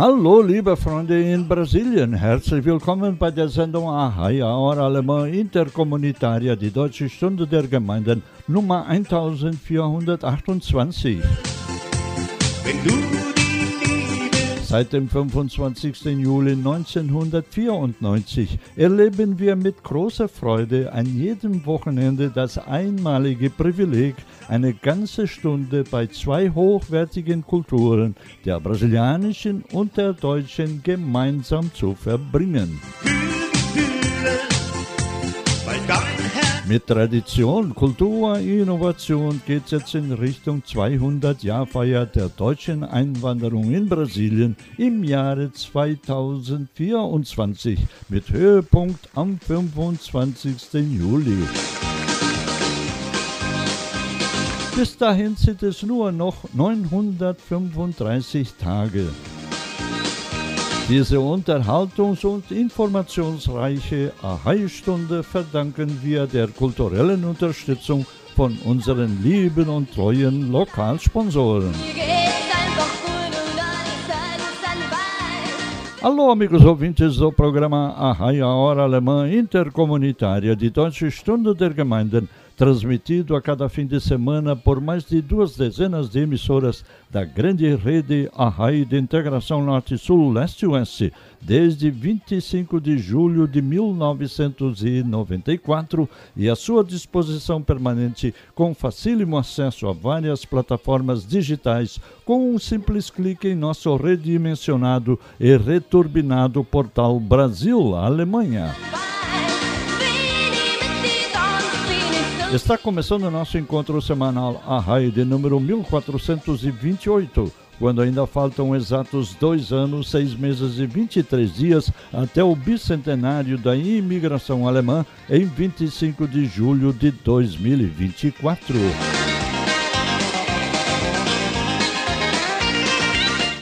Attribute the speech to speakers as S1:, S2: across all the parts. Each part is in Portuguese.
S1: Hallo, liebe Freunde in Brasilien. Herzlich willkommen bei der Sendung Ahai, Hora Alemã Interkommunitaria, die Deutsche Stunde der Gemeinden, Nummer 1428. Wenn du Seit dem 25. Juli 1994 erleben wir mit großer Freude an jedem Wochenende das einmalige Privileg, eine ganze Stunde bei zwei hochwertigen Kulturen, der brasilianischen und der deutschen, gemeinsam zu verbringen. Mit Tradition, Kultur, Innovation geht es jetzt in Richtung 200-Jahr-Feier der deutschen Einwanderung in Brasilien im Jahre 2024 mit Höhepunkt am 25. Juli. Bis dahin sind es nur noch 935 Tage. Diese unterhaltungs- und informationsreiche Ahai-Stunde verdanken wir der kulturellen Unterstützung von unseren lieben und treuen Lokalsponsoren. Alô, amigos ouvintes do programa Arraia Hora Alemã Intercomunitária de Deutsche Stunde der Gemeinden transmitido a cada fim de semana por mais de duas dezenas de emissoras da grande rede Arrai de Integração Norte-Sul Leste-Oeste, desde 25 de julho de 1994 e à sua disposição permanente com facílimo acesso a várias plataformas digitais com um simples clique em nosso redimensionado e returbinado portal Brasil-Alemanha. Está começando o nosso encontro semanal Arrai de número 1428, quando ainda faltam exatos dois anos, seis meses e 23 dias até o bicentenário da imigração alemã em 25 de julho de 2024.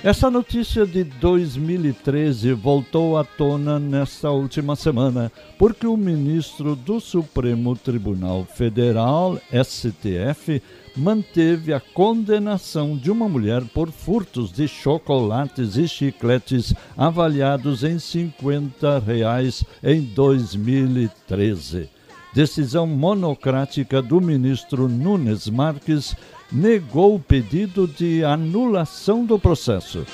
S1: Essa notícia de 2013 voltou à tona nesta última semana, porque o ministro do Supremo Tribunal Federal, STF, manteve a condenação de uma mulher por furtos de chocolates e chicletes avaliados em 50 reais em 2013. Decisão monocrática do ministro Nunes Marques negou o pedido de anulação do processo.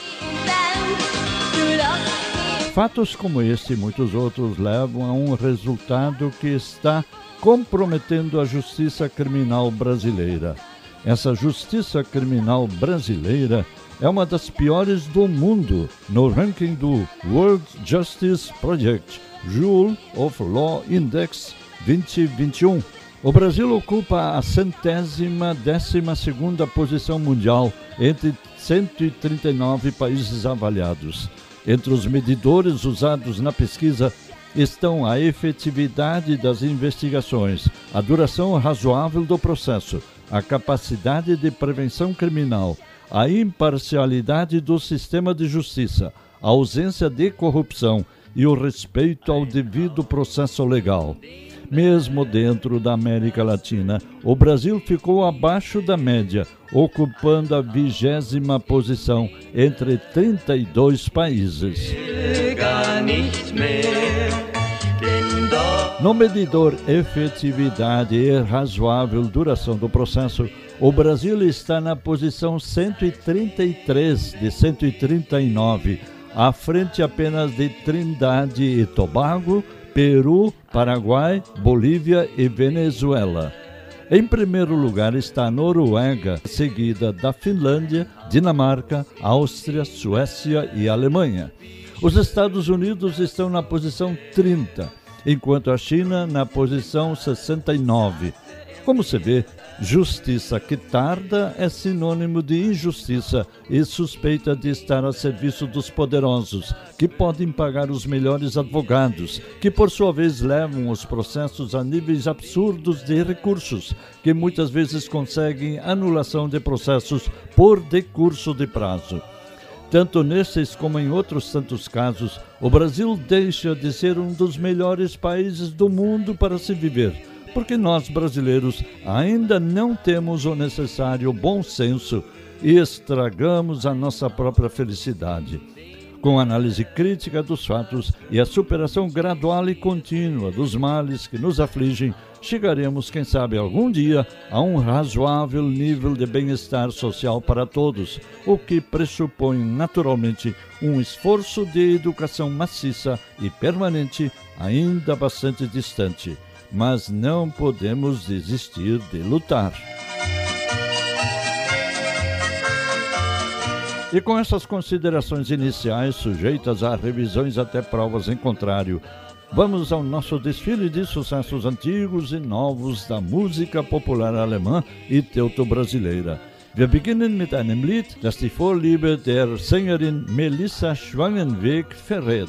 S1: Fatos como este e muitos outros levam a um resultado que está comprometendo a justiça criminal brasileira. Essa justiça criminal brasileira é uma das piores do mundo no ranking do World Justice Project Rule of Law Index 2021 o Brasil ocupa a centésima décima segunda posição mundial entre 139 países avaliados. Entre os medidores usados na pesquisa estão a efetividade das investigações, a duração razoável do processo, a capacidade de prevenção criminal, a imparcialidade do sistema de justiça, a ausência de corrupção e o respeito ao devido processo legal. Mesmo dentro da América Latina, o Brasil ficou abaixo da média, ocupando a vigésima posição entre 32 países. No medidor efetividade e razoável duração do processo, o Brasil está na posição 133 de 139, à frente apenas de Trindade e Tobago, Peru, Paraguai, Bolívia e Venezuela. Em primeiro lugar está a Noruega, seguida da Finlândia, Dinamarca, Áustria, Suécia e Alemanha. Os Estados Unidos estão na posição 30, enquanto a China na posição 69.
S2: Como se vê, justiça que tarda é sinônimo de injustiça e suspeita de estar a serviço dos poderosos, que podem pagar os melhores advogados, que por sua vez levam os processos a níveis absurdos de recursos, que muitas vezes conseguem anulação de processos por decurso de prazo. Tanto nesses como em outros tantos casos, o Brasil deixa de ser um dos melhores países do mundo para se viver porque nós brasileiros ainda não temos o necessário bom senso e estragamos a nossa própria felicidade. Com análise crítica dos fatos e a superação gradual e contínua dos males que nos afligem, chegaremos, quem sabe, algum dia a um razoável nível de bem-estar social para todos, o que pressupõe naturalmente um esforço de educação maciça e permanente, ainda bastante distante mas não podemos desistir de lutar. E com essas considerações iniciais, sujeitas a revisões até provas em contrário, vamos ao nosso desfile de sucessos antigos e novos da música popular alemã e teuto-brasileira. Wir beginnen mit einem Lied, das die Vorliebe der Sängerin Melissa Schwangenweg verrät.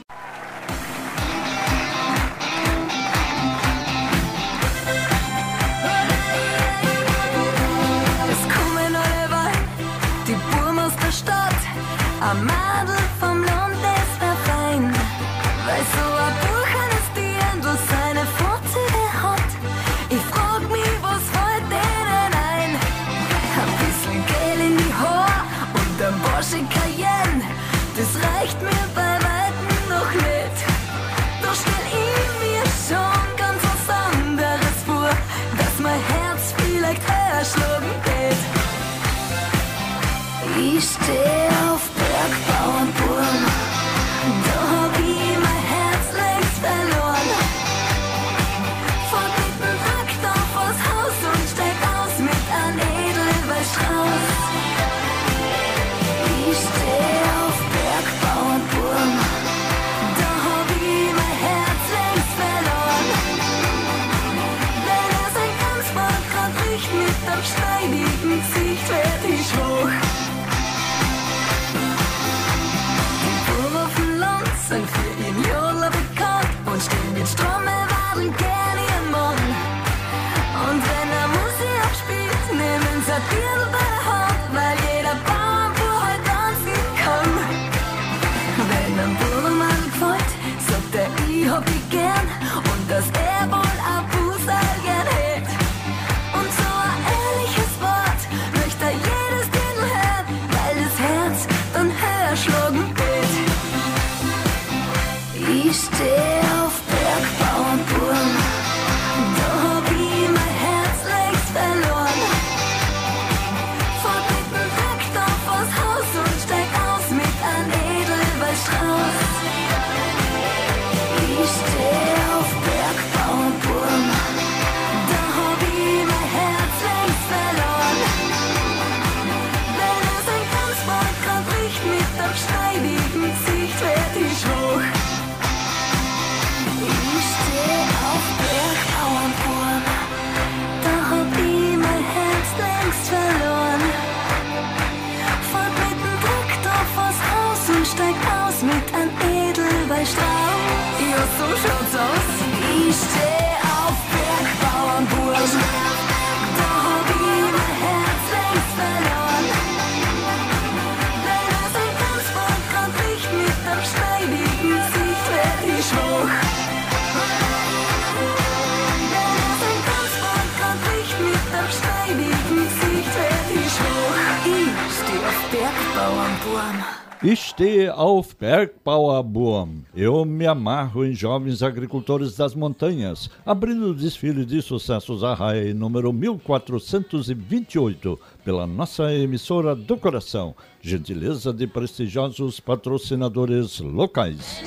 S2: Stehe auf Bergbauerburm. Eu me amarro em jovens agricultores das montanhas, abrindo o desfile de sucessos a raia número 1428, pela nossa emissora do coração. Gentileza de prestigiosos patrocinadores locais.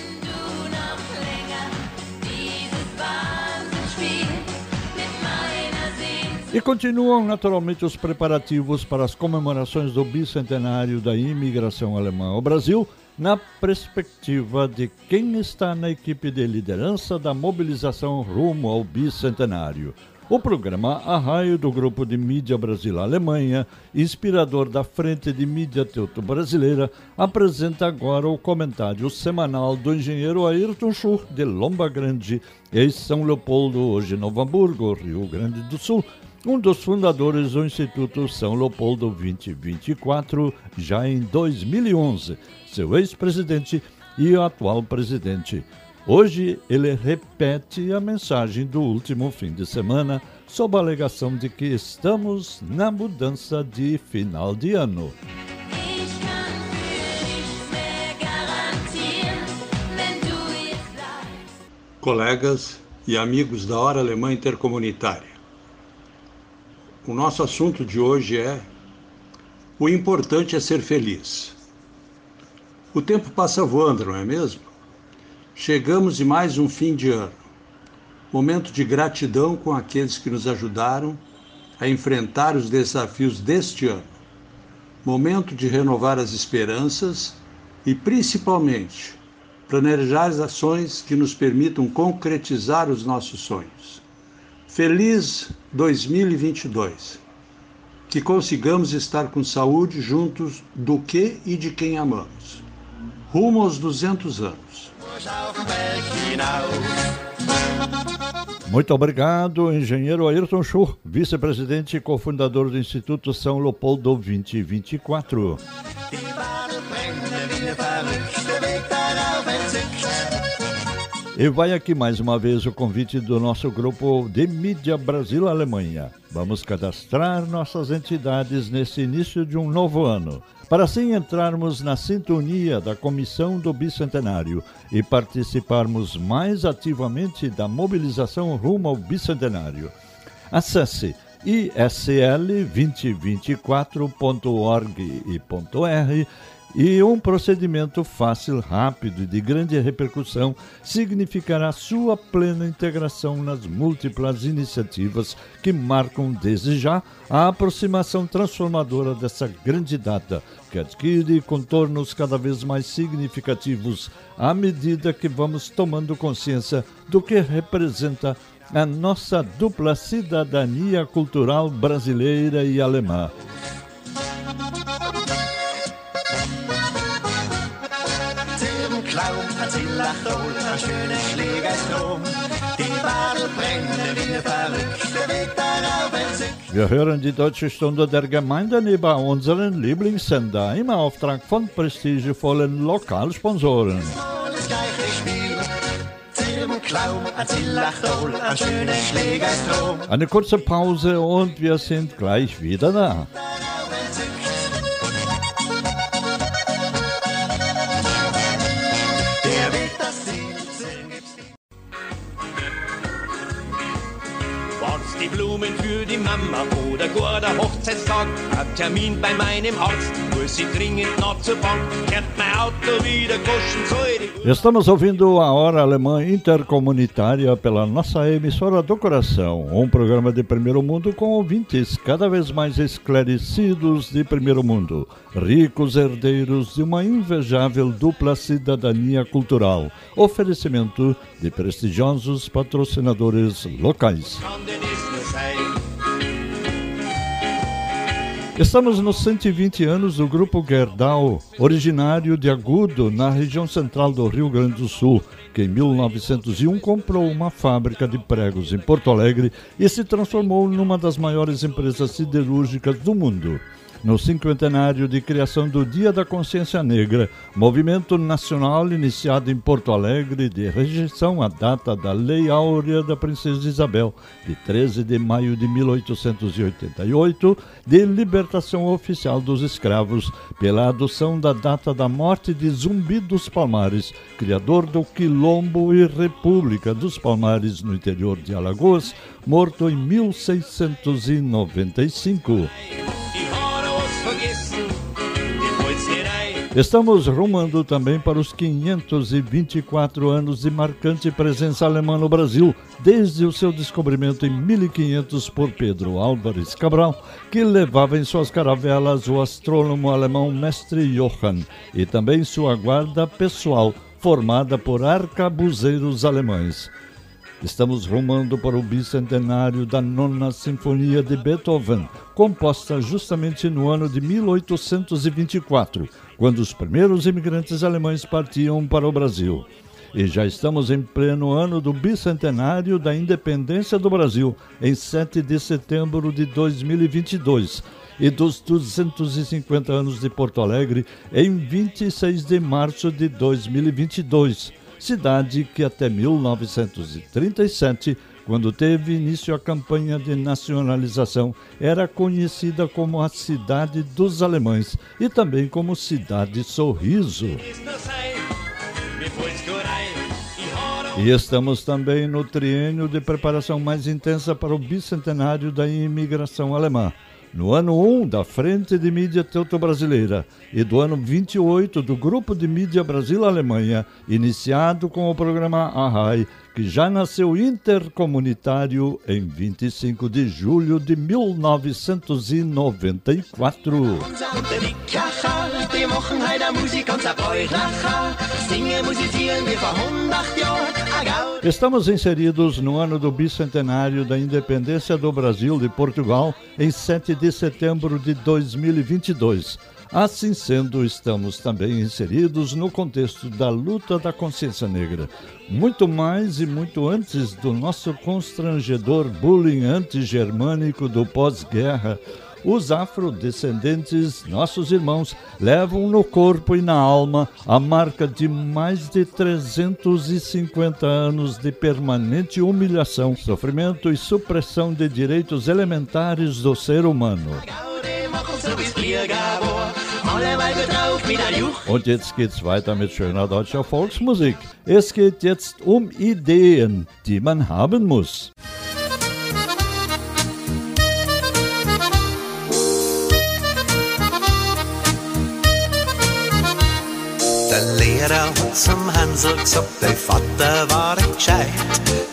S2: E continuam naturalmente os preparativos para as comemorações do bicentenário da imigração alemã ao Brasil, na perspectiva de quem está na equipe de liderança da mobilização rumo ao bicentenário.
S1: O programa Arraio do Grupo de Mídia Brasil Alemanha, inspirador da Frente de Mídia Teuto Brasileira, apresenta agora o comentário semanal do engenheiro Ayrton Schur, de Lomba Grande, ex-São Leopoldo, hoje Novo Hamburgo, Rio Grande do Sul, um dos fundadores do Instituto São Leopoldo 2024, já em 2011, seu ex-presidente e atual presidente. Hoje ele repete a mensagem do último fim de semana sob a alegação de que estamos na mudança de final de ano.
S3: Colegas e amigos da Hora Alemã Intercomunitária, o nosso assunto de hoje é: o importante é ser feliz. O tempo passa voando, não é mesmo? Chegamos de mais um fim de ano. Momento de gratidão com aqueles que nos ajudaram a enfrentar os desafios deste ano. Momento de renovar as esperanças e, principalmente, planejar as ações que nos permitam concretizar os nossos sonhos. Feliz 2022! Que consigamos estar com saúde juntos do que e de quem amamos. Rumo aos 200 anos.
S1: Muito obrigado, engenheiro Ayrton Schur, vice-presidente e cofundador do Instituto São Leopoldo 2024. E vai aqui mais uma vez o convite do nosso grupo de mídia Brasil-Alemanha. Vamos cadastrar nossas entidades nesse início de um novo ano para assim entrarmos na sintonia da Comissão do Bicentenário e participarmos mais ativamente da mobilização rumo ao Bicentenário. Acesse isl2024.org.br e um procedimento fácil, rápido e de grande repercussão significará sua plena integração nas múltiplas iniciativas que marcam desde já a aproximação transformadora dessa grande data, que adquire contornos cada vez mais significativos à medida que vamos tomando consciência do que representa a nossa dupla cidadania cultural brasileira e alemã. Wir hören die deutsche Stunde der Gemeinden über unseren Lieblingssender. Im Auftrag von prestigevollen Lokalsponsoren. Eine kurze Pause und wir sind gleich wieder da.
S4: Blumen für die Mama oder gar der Hochzeitstag. Hab Termin bei meinem Arzt, muss ich dringend noch zur Bank. Kehrt mein Auto wieder koschen soll.
S1: Estamos ouvindo a Hora Alemã Intercomunitária pela nossa emissora do coração, um programa de primeiro mundo com ouvintes cada vez mais esclarecidos de primeiro mundo, ricos herdeiros de uma invejável dupla cidadania cultural. Oferecimento de prestigiosos patrocinadores locais. Estamos nos 120 anos do Grupo Gerdau, originário de Agudo, na região central do Rio Grande do Sul, que em 1901 comprou uma fábrica de pregos em Porto Alegre e se transformou numa das maiores empresas siderúrgicas do mundo no cinquentenário de criação do Dia da Consciência Negra, movimento nacional iniciado em Porto Alegre de rejeição à data da Lei Áurea da Princesa Isabel, de 13 de maio de 1888, de libertação oficial dos escravos, pela adoção da data da morte de Zumbi dos Palmares, criador do Quilombo e República dos Palmares no interior de Alagoas, morto em 1695. Estamos rumando também para os 524 anos de marcante presença alemã no Brasil, desde o seu descobrimento em 1500 por Pedro Álvares Cabral, que levava em suas caravelas o astrônomo alemão Mestre Johann e também sua guarda pessoal, formada por arcabuzeiros alemães. Estamos rumando para o bicentenário da Nona Sinfonia de Beethoven, composta justamente no ano de 1824, quando os primeiros imigrantes alemães partiam para o Brasil. E já estamos em pleno ano do bicentenário da independência do Brasil, em 7 de setembro de 2022, e dos 250 anos de Porto Alegre, em 26 de março de 2022 cidade que até 1937, quando teve início a campanha de nacionalização, era conhecida como a Cidade dos Alemães e também como Cidade Sorriso. E estamos também no triênio de preparação mais intensa para o bicentenário da imigração alemã no ano 1 da Frente de Mídia Teuto-Brasileira e do ano 28 do Grupo de Mídia Brasil-Alemanha, iniciado com o programa Arrai, que já nasceu intercomunitário em 25 de julho de 1994. Estamos inseridos no ano do bicentenário da independência do Brasil de Portugal, em 7 de setembro de 2022. Assim sendo, estamos também inseridos no contexto da luta da consciência negra. Muito mais e muito antes do nosso constrangedor bullying anti-germânico do pós-guerra, os afrodescendentes, nossos irmãos, levam no corpo e na alma a marca de mais de 350 anos de permanente humilhação, sofrimento e supressão de direitos elementares do ser humano. Und jetzt geht's weiter mit schöner deutscher Volksmusik. Es geht jetzt um Ideen, die man haben muss.
S5: Der Lehrer hat zum Hansel gesagt, dein Vater war gescheit.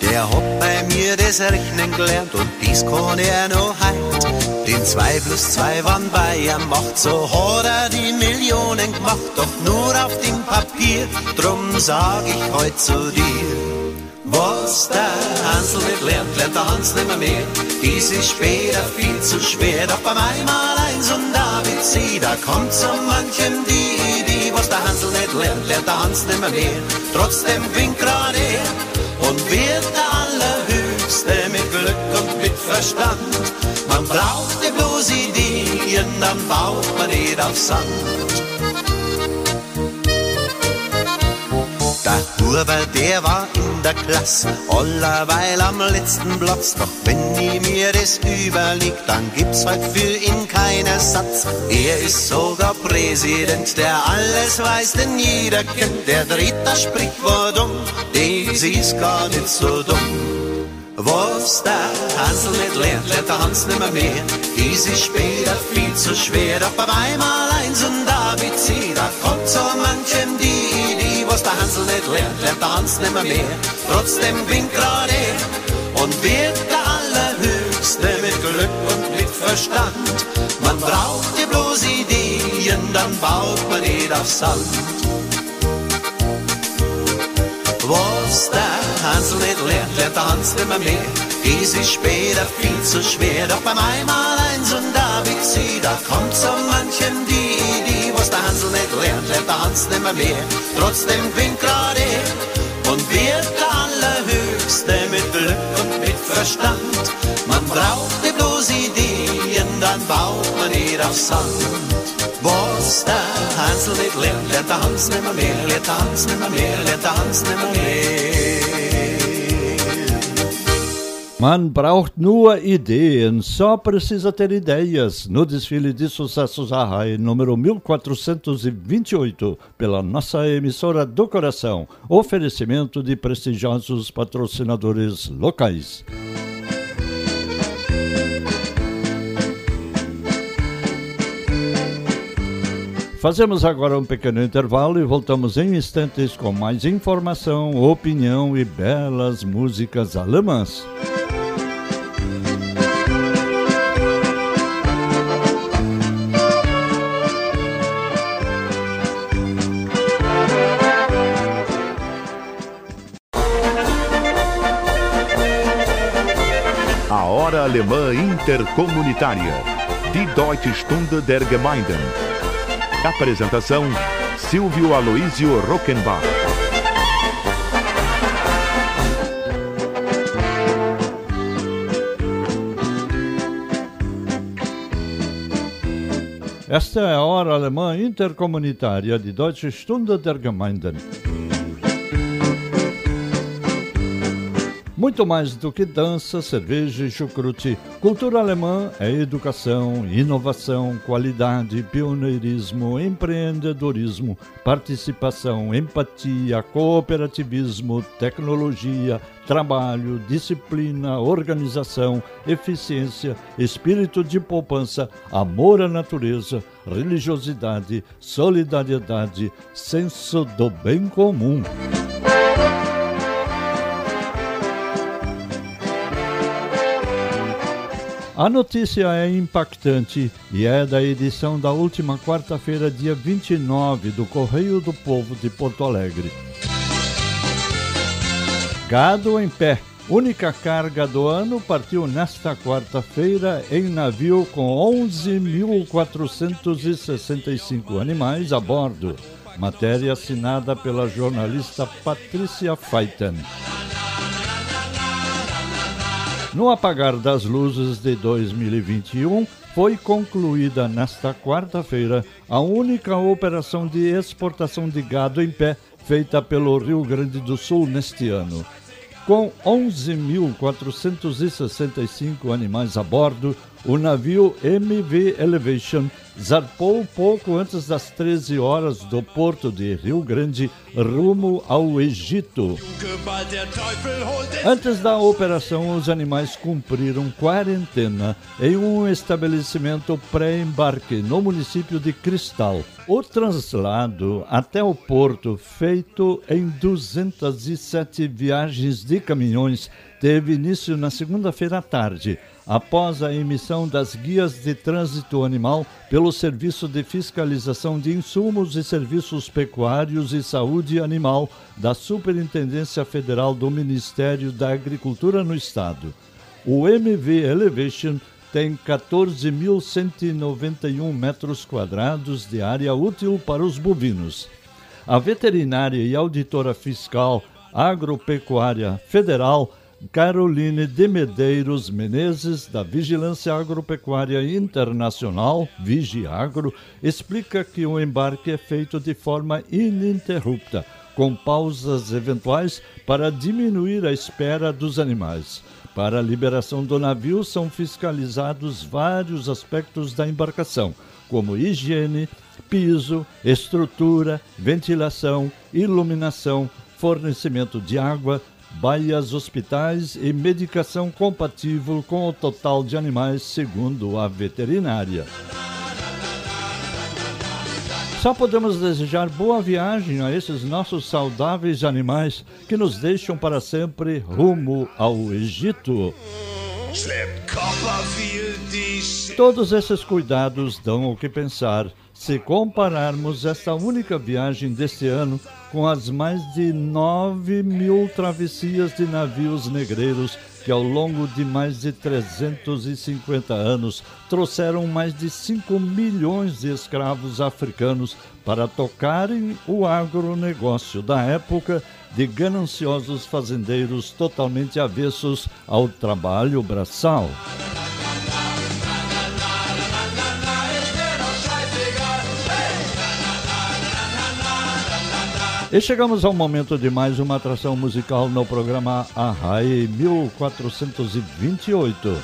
S5: Der hat bei mir das Rechnen gelernt und dies kann er noch heut. Den 2 plus 2 waren Bayern macht, so hat er die Millionen gemacht, doch nur auf dem Papier, drum sag ich heut zu dir. Was der Hansel nicht lernt, lernt der Hans nimmer mehr. Dies ist später viel zu schwer, doch beim einmal eins und ABC, da kommt so manchem die was der Hansel nicht lernt, lernt der Hans nimmer mehr. Trotzdem winkt gerade er und wird der Allerhöchste mit Glück und mit Verstand. Man braucht die bloß Ideen, dann baut man nicht auf Sand. Der Huber, der war in der Klasse, allerweil am letzten Platz. Doch wenn ich mir das überleg, dann gibt's halt für ihn keinen Satz. Er ist sogar Präsident, der alles weiß, denn jeder kennt. Der dreht das Sprichwort um, das ist gar nicht so dumm. Was der Hansel nicht lernt, lernt der Hans nimmer mehr. Dies ist später viel zu schwer, doch bei einmal eins und ABC, da kommt so manchem was der Hansel nicht lernt, lernt der Hans nimmer mehr. Trotzdem winkt gerade er und wird der Allerhöchste mit Glück und mit Verstand. Man braucht die bloß Ideen, dann baut man nicht auf Sand. Was der Hansel nicht lernt, lernt der Hans nimmer mehr. Dies ist später viel zu schwer, doch beim einmal eins und ABC, da kommt so manchem die Idee, was der Hansel nicht lernt, lernt der Hans nimmer mehr. Trotzdem winkt gerade er und wird der Allerhöchste mit Glück und mit Verstand. Man braucht die bloß Ideen, dann baut man nicht auf Sand. Was der Hansel nicht lernt, lernt der Hans nimmer mehr, lernt der Hans nimmer mehr, lernt der Hans nimmer mehr.
S1: Man braucht nur Ideen, só precisa ter ideias. No desfile de sucessos Arrai, número 1428, pela nossa emissora do coração. Oferecimento de prestigiosos patrocinadores locais. Fazemos agora um pequeno intervalo e voltamos em instantes com mais informação, opinião e belas músicas alemãs.
S6: Alemã Intercomunitária. Die Deutsche Stunde der Gemeinden. Apresentação: Silvio Aloísio Rockenbach.
S1: Esta é a hora alemã intercomunitária de Deutsche Stunde der Gemeinden. Muito mais do que dança, cerveja e chucrute, cultura alemã é educação, inovação, qualidade, pioneirismo, empreendedorismo, participação, empatia, cooperativismo, tecnologia, trabalho, disciplina, organização, eficiência, espírito de poupança, amor à natureza, religiosidade, solidariedade, senso do bem comum. A notícia é impactante e é da edição da última quarta-feira, dia 29, do Correio do Povo de Porto Alegre. Gado em pé. Única carga do ano partiu nesta quarta-feira em navio com 11.465 animais a bordo. Matéria assinada pela jornalista Patrícia Feiten. No apagar das luzes de 2021, foi concluída nesta quarta-feira a única operação de exportação de gado em pé feita pelo Rio Grande do Sul neste ano. Com 11.465 animais a bordo, o navio MV Elevation zarpou pouco antes das 13 horas do porto de Rio Grande, rumo ao Egito. Antes da operação, os animais cumpriram quarentena em um estabelecimento pré-embarque no município de Cristal. O translado até o porto, feito em 207 viagens de caminhões, teve início na segunda-feira à tarde após a emissão das guias de trânsito animal pelo Serviço de Fiscalização de Insumos e Serviços Pecuários e Saúde Animal da Superintendência Federal do Ministério da Agricultura no Estado. O MV Elevation tem 14.191 metros quadrados de área útil para os bovinos. A veterinária e auditora fiscal agropecuária federal Caroline de Medeiros Menezes, da Vigilância Agropecuária Internacional, Vigiagro, explica que o embarque é feito de forma ininterrupta, com pausas eventuais para diminuir a espera dos animais. Para a liberação do navio são fiscalizados vários aspectos da embarcação, como higiene, piso, estrutura, ventilação, iluminação, fornecimento de água, baias hospitais e medicação compatível com o total de animais, segundo a veterinária. Só podemos desejar boa viagem a esses nossos saudáveis animais que nos deixam para sempre rumo ao Egito. Todos esses cuidados dão o que pensar se compararmos esta única viagem deste ano com as mais de 9 mil travessias de navios negreiros que, ao longo de mais de 350 anos, trouxeram mais de 5 milhões de escravos africanos para tocarem o agronegócio da época de gananciosos fazendeiros totalmente avessos ao trabalho braçal. E chegamos ao momento de mais uma atração musical no programa Arrai 1428.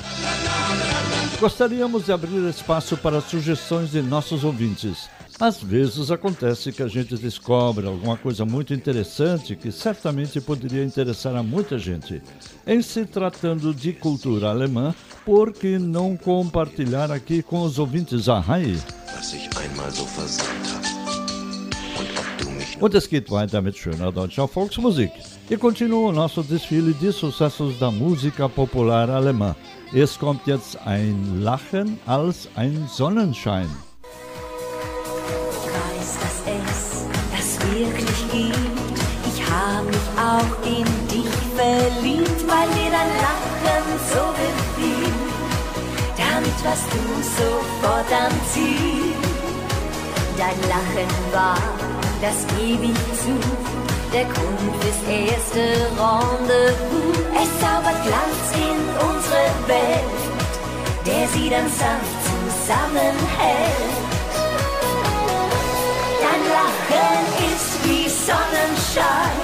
S1: Gostaríamos de abrir espaço para sugestões de nossos ouvintes. Às vezes acontece que a gente descobre alguma coisa muito interessante que certamente poderia interessar a muita gente. Em se tratando de cultura alemã, por que não compartilhar aqui com os ouvintes a Rai? Und es geht weiter mit schöner deutscher Volksmusik. Hier continua o nosso desfile de sucessos da Música popular alemã. Es kommt jetzt ein Lachen als ein Sonnenschein.
S7: Ich weiß, dass es das wirklich gibt. Ich habe mich auch in dich verliebt, weil dir dein Lachen so gefiel. warst du sofort am Ziel. Dein Lachen war das ewig zu, der Grund fürs erste Rendezvous. Es zaubert Glanz in unsere Welt, der sie dann sanft zusammenhält. Dein Lachen ist wie Sonnenschein,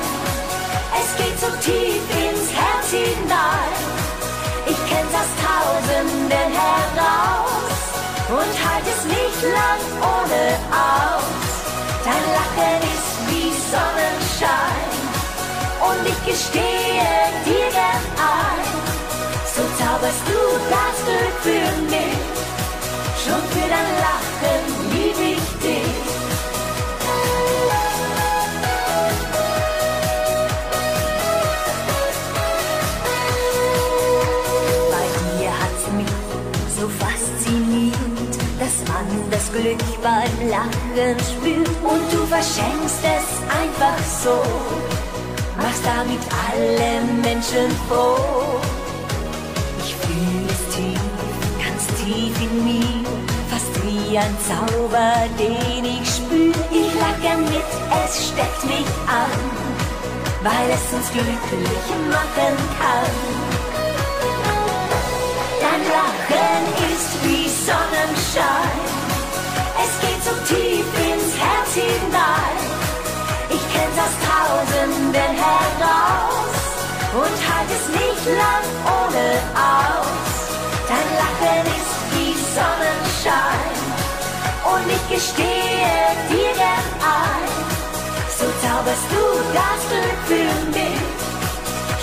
S7: es geht so tief ins Herz hinein. Ich kenn's aus Tausenden heraus und halt es nicht lang ohne aus. Dein Lachen ist wie Sonnenschein. Und ich gestehe dir gern ein, so zauberst du das Glück beim Lachen spürt und du verschenkst es einfach so, machst damit alle Menschen froh. Ich fühle es tief, ganz tief in mir, fast wie ein Zauber, den ich spür. Ich lach gern mit, es steckt mich an, weil es uns glücklich machen kann. Dein Lachen ist wie Sonnenschein. Hinein. Ich kenn's aus Tausenden heraus und halt es nicht lang ohne aus. Dein Lachen ist wie Sonnenschein und ich gestehe dir gern ein. So zauberst du das Glück für mich.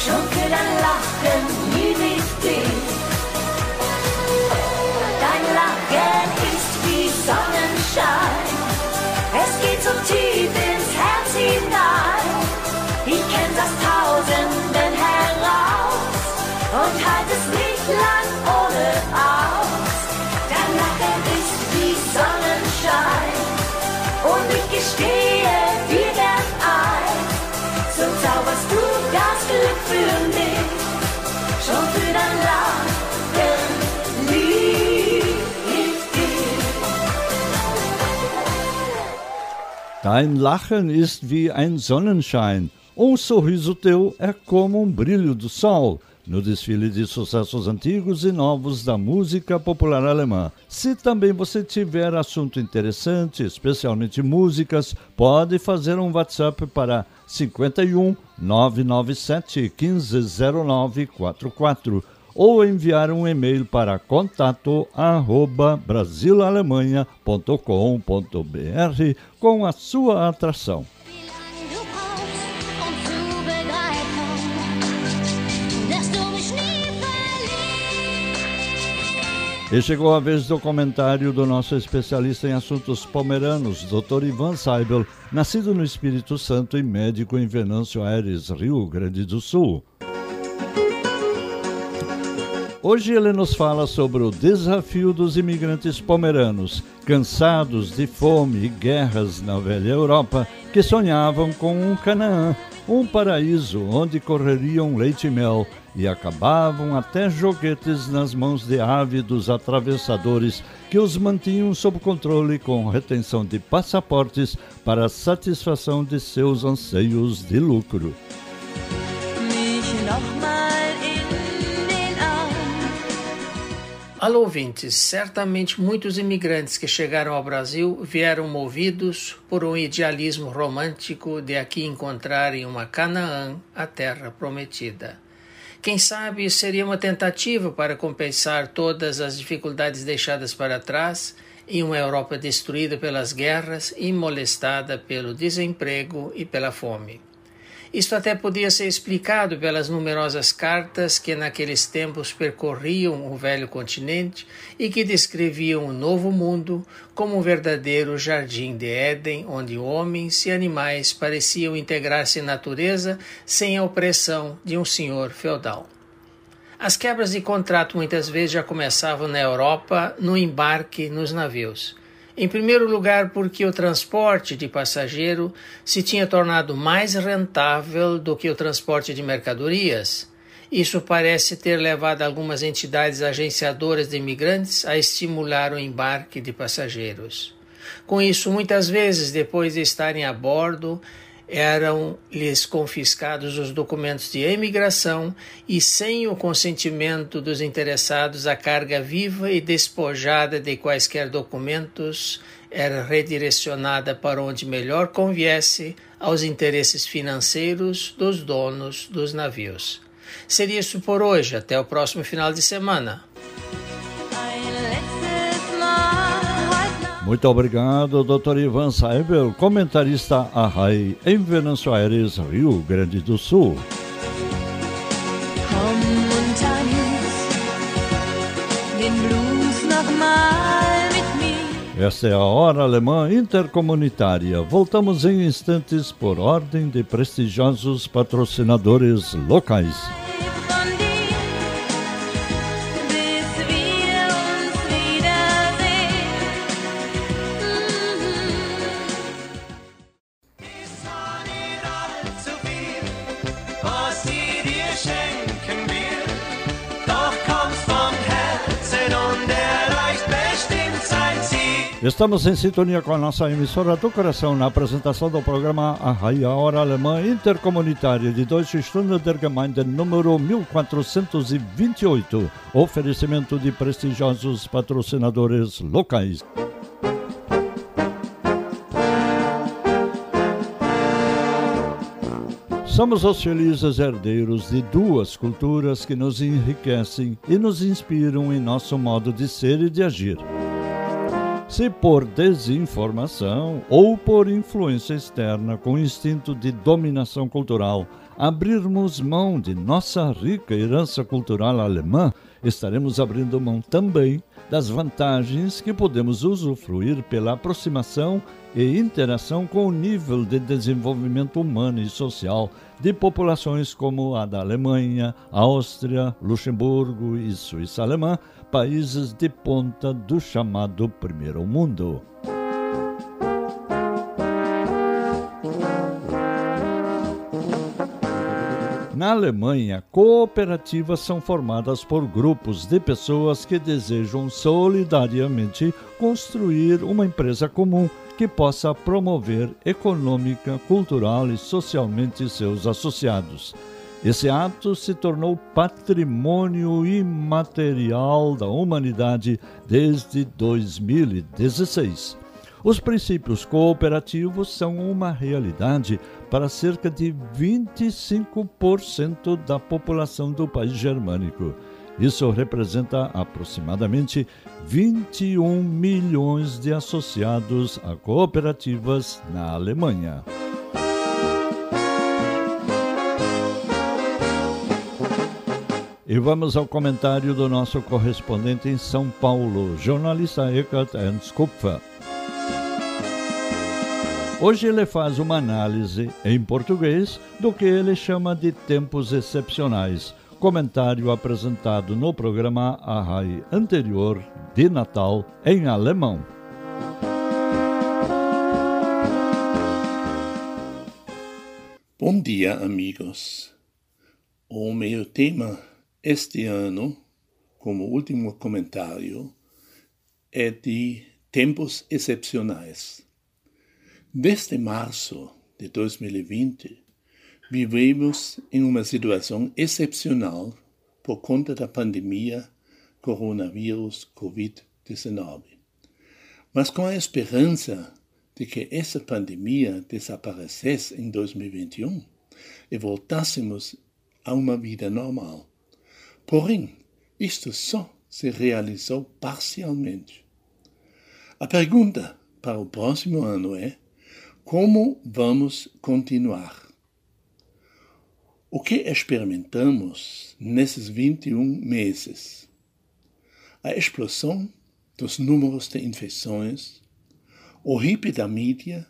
S7: Schon für dein Lachen lieb ich dich. Dein Lachen ist wie Sonnenschein. Es geht so tief ins Herz hinein. Ich kenn's aus Tausenden heraus und halt es nicht lang Dein Lachen ist wie ein
S1: Sonnenschein. Um sorriso teu é como um brilho do sol. No desfile de sucessos antigos e novos da música popular alemã. Se também você tiver assunto interessante, especialmente músicas, pode fazer um WhatsApp para 51 997 150944 ou enviar um e-mail para contato arroba brasilalemanha.com.br com a sua atração. E chegou a vez do comentário do nosso especialista em assuntos palmeranos, Dr. Ivan Seibel, nascido no Espírito Santo e médico em Venâncio Aires, Rio Grande do Sul. Hoje ele nos fala sobre o desafio dos imigrantes pomeranos, cansados de fome e guerras na velha Europa, que sonhavam com um Canaã, um paraíso onde correriam leite e mel e acabavam até joguetes nas mãos de ávidos atravessadores que os mantinham sob controle com retenção de passaportes para satisfação de seus anseios de lucro.
S8: Alô, ouvintes, certamente muitos imigrantes que chegaram ao Brasil vieram movidos por um idealismo romântico de aqui encontrarem uma Canaã, a terra prometida. Quem sabe seria uma tentativa para compensar todas as dificuldades deixadas para trás em uma Europa destruída pelas guerras e molestada pelo desemprego e pela fome. Isto até podia ser explicado pelas numerosas cartas que naqueles tempos percorriam o velho continente e que descreviam o novo mundo como um verdadeiro jardim de Éden, onde homens e animais pareciam integrar-se à natureza sem a opressão de um senhor feudal. As quebras de contrato muitas vezes já começavam na Europa no embarque nos navios. Em primeiro lugar, porque o transporte de passageiro se tinha tornado mais rentável do que o transporte de mercadorias, Isso parece ter levado algumas entidades agenciadoras de imigrantes a estimular o embarque de passageiros. Com isso, muitas vezes, depois de estarem a bordo, eram-lhes confiscados os documentos de emigração e, sem o consentimento dos interessados, a carga viva e despojada de quaisquer documentos era redirecionada para onde melhor conviesse aos interesses financeiros dos donos dos navios. Seria isso por hoje. Até o próximo final de semana.
S1: Muito obrigado, Dr. Ivan Saibel, comentarista Arrai, em Venâncio Aires, Rio Grande do Sul. Esta é a Hora Alemã Intercomunitária. Voltamos em instantes por ordem de prestigiosos patrocinadores locais. Estamos em sintonia com a nossa emissora do coração na apresentação do programa A Raia Hora Alemã Intercomunitária de Deutsche Stunde der Gemeinde número 1428. Oferecimento de prestigiosos patrocinadores locais. Somos os felizes herdeiros de duas culturas que nos enriquecem e nos inspiram em nosso modo de ser e de agir. Se por desinformação ou por influência externa com instinto de dominação cultural abrirmos mão de nossa rica herança cultural alemã, estaremos abrindo mão também das vantagens que podemos usufruir pela aproximação e interação com o nível de desenvolvimento humano e social de populações como a da Alemanha, Áustria, Luxemburgo e Suíça Alemã, países de ponta do chamado Primeiro Mundo. Na Alemanha, cooperativas são formadas por grupos de pessoas que desejam solidariamente construir uma empresa comum que possa promover econômica, cultural e socialmente seus associados. Esse ato se tornou patrimônio imaterial da humanidade desde 2016. Os princípios cooperativos são uma realidade para cerca de 25% da população do país germânico. Isso representa aproximadamente 21 milhões de associados a cooperativas na Alemanha. E vamos ao comentário do nosso correspondente em São Paulo, jornalista Eckhart Ernst Kupfer. Hoje ele faz uma análise em português do que ele chama de tempos excepcionais, comentário apresentado no programa Arrai anterior de Natal em alemão.
S9: Bom dia, amigos. O meu tema este ano, como último comentário, é de tempos excepcionais. Desde março de 2020, vivemos em uma situação excepcional por conta da pandemia coronavírus Covid-19. Mas com a esperança de que essa pandemia desaparecesse em 2021 e voltássemos a uma vida normal. Porém, isto só se realizou parcialmente. A pergunta para o próximo ano é: como vamos continuar? O que experimentamos nesses 21 meses? A explosão dos números de infecções, o hipe da mídia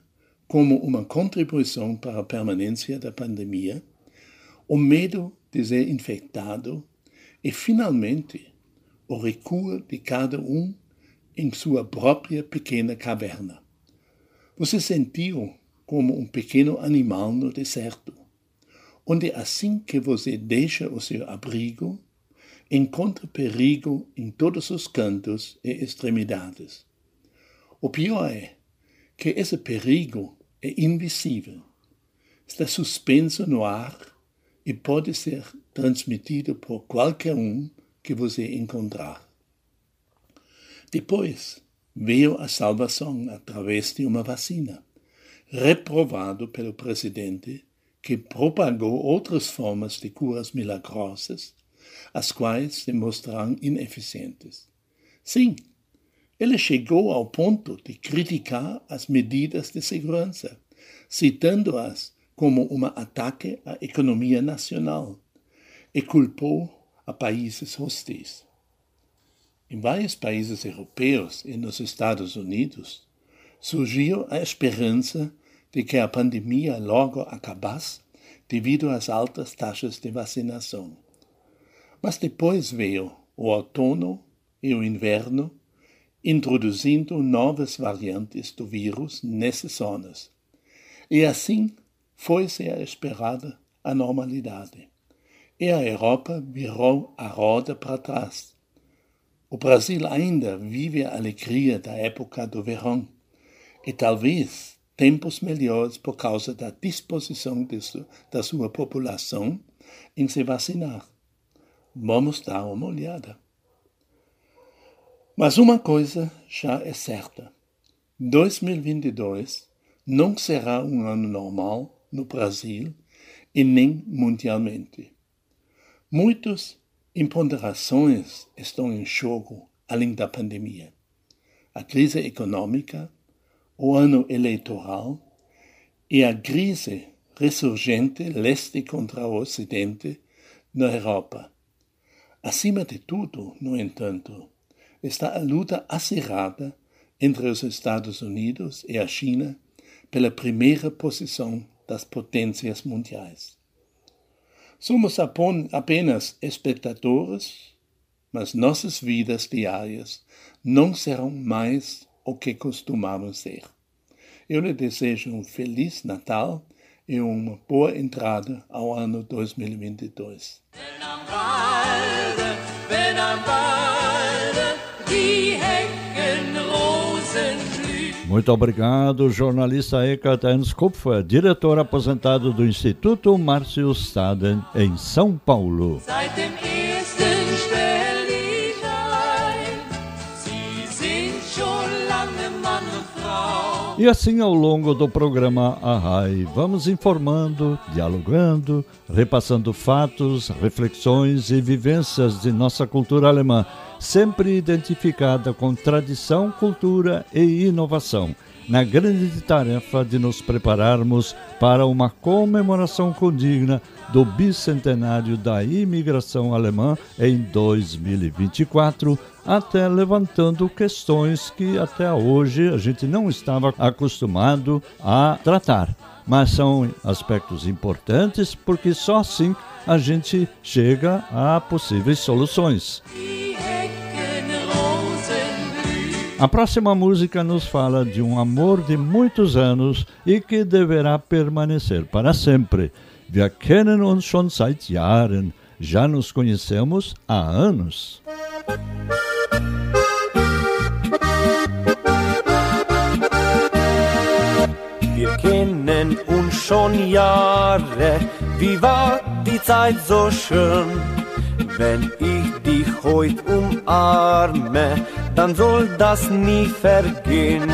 S9: como uma contribuição para a permanência da pandemia, o medo de ser infectado e, finalmente, o recuo de cada um em sua própria pequena caverna. Você sentiu como um pequeno animal no deserto onde assim que você deixa o seu abrigo, encontra perigo em todos os cantos e extremidades. O pior é que esse perigo é invisível, está suspenso no ar e pode ser transmitido por qualquer um que você encontrar. Depois veio a salvação através de uma vacina, reprovado pelo presidente que propagou outras formas de curas milagrosas, as quais se mostraram ineficientes. Sim, ele chegou ao ponto de criticar as medidas de segurança, citando-as como um ataque à economia nacional, e culpou a países hostis. Em vários países europeus e nos Estados Unidos, surgiu a esperança de que a pandemia logo acabasse devido às altas taxas de vacinação. Mas depois veio o outono e o inverno, introduzindo novas variantes do vírus nessas zonas. E assim foi-se a esperada a normalidade. E a Europa virou a roda para trás o Brasil ainda vive a alegria da época do verão e talvez tempos melhores por causa da disposição su, da sua população em se vacinar. Vamos dar uma olhada. Mas uma coisa já é certa: 2022 não será um ano normal no Brasil e nem mundialmente. Muitos Imponderações estão em jogo além da pandemia. A crise econômica, o ano eleitoral e a crise ressurgente leste contra o ocidente na Europa. Acima de tudo, no entanto, está a luta acirrada entre os Estados Unidos e a China pela primeira posição das potências mundiais. Somos apenas espectadores, mas nossas vidas diárias não serão mais o que costumavam ser. Eu lhe desejo um feliz Natal e uma boa entrada ao ano 2022.
S1: Muito obrigado, jornalista Ernst Kupfer, diretor aposentado do Instituto Márcio Staden, em São Paulo. E assim, ao longo do programa Arrai, vamos informando, dialogando, repassando fatos, reflexões e vivências de nossa cultura alemã sempre identificada com tradição, cultura e inovação, na grande tarefa de nos prepararmos para uma comemoração condigna do bicentenário da imigração alemã em 2024, até levantando questões que até hoje a gente não estava acostumado a tratar. Mas são aspectos importantes porque só assim a gente chega a possíveis soluções. A próxima música nos fala de um amor de muitos anos e que deverá permanecer para sempre. Wir kennen uns schon seit Jahren. Já nos conhecemos há anos.
S10: Wir kennen uns schon Jahre, wie war die Zeit so schön. Wenn ich dich heut umarme, dann soll das nie vergehen.